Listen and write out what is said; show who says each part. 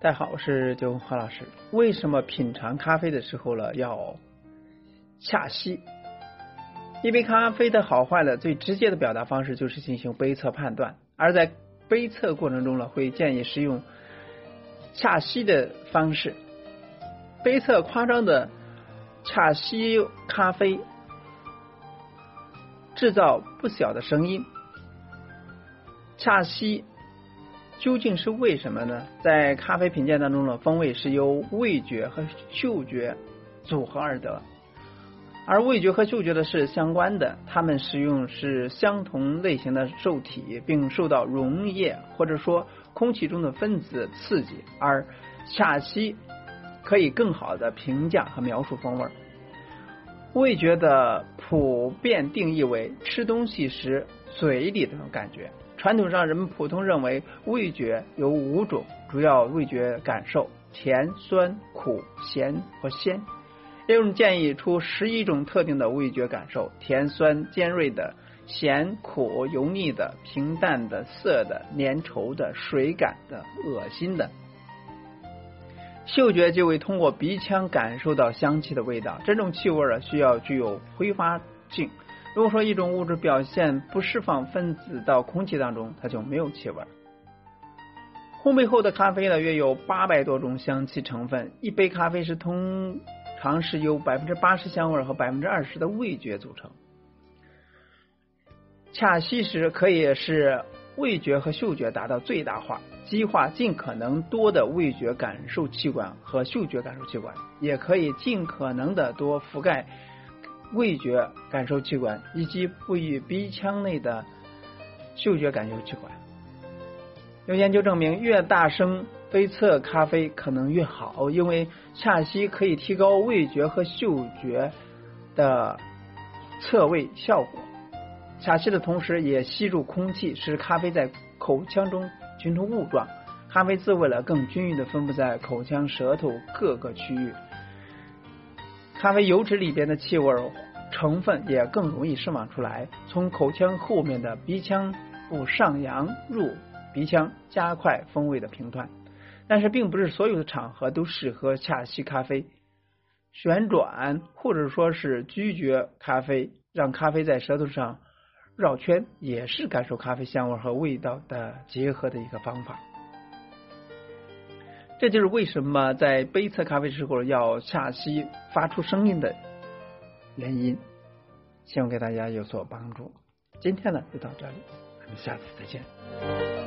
Speaker 1: 大家好，我是九红何老师。为什么品尝咖啡的时候呢要恰吸？一杯咖啡的好坏呢，最直接的表达方式就是进行杯测判断，而在杯测过程中呢，会建议使用恰吸的方式。杯测夸张的恰吸咖啡，制造不小的声音。恰西。究竟是为什么呢？在咖啡品鉴当中呢，风味是由味觉和嗅觉组合而得，而味觉和嗅觉的是相关的，它们使用是相同类型的受体，并受到溶液或者说空气中的分子刺激，而恰西可以更好的评价和描述风味。味觉的普遍定义为吃东西时嘴里的感觉。传统上，人们普通认为味觉有五种主要味觉感受：甜、酸、苦、咸和鲜。也有人建议出十一种特定的味觉感受：甜、酸、尖锐的、咸、苦、油腻的、平淡的、涩的、粘稠的、水感的、恶心的。嗅觉就会通过鼻腔感受到香气的味道，这种气味啊需要具有挥发性。如果说一种物质表现不释放分子到空气当中，它就没有气味。烘焙后的咖啡呢，约有八百多种香气成分。一杯咖啡是通常是由百分之八十香味和百分之二十的味觉组成。恰吸时可以使味觉和嗅觉达到最大化，激化尽可能多的味觉感受器官和嗅觉感受器官，也可以尽可能的多覆盖。味觉感受器官以及位于鼻腔内的嗅觉感受器官。有研究证明，越大声杯测咖啡可能越好，因为恰吸可以提高味觉和嗅觉的测味效果。恰吸的同时也吸入空气，使咖啡在口腔中形成雾状，咖啡滋味了更均匀的分布在口腔、舌头各个区域。咖啡油脂里边的气味成分也更容易释放出来，从口腔后面的鼻腔部上扬入鼻腔，加快风味的平断。但是，并不是所有的场合都适合恰吸咖啡。旋转或者说是咀嚼咖啡，让咖啡在舌头上绕圈，也是感受咖啡香味和味道的结合的一个方法。这就是为什么在杯测咖啡时候要下吸发出声音的原因，希望给大家有所帮助。今天呢就到这里，我们下次再见。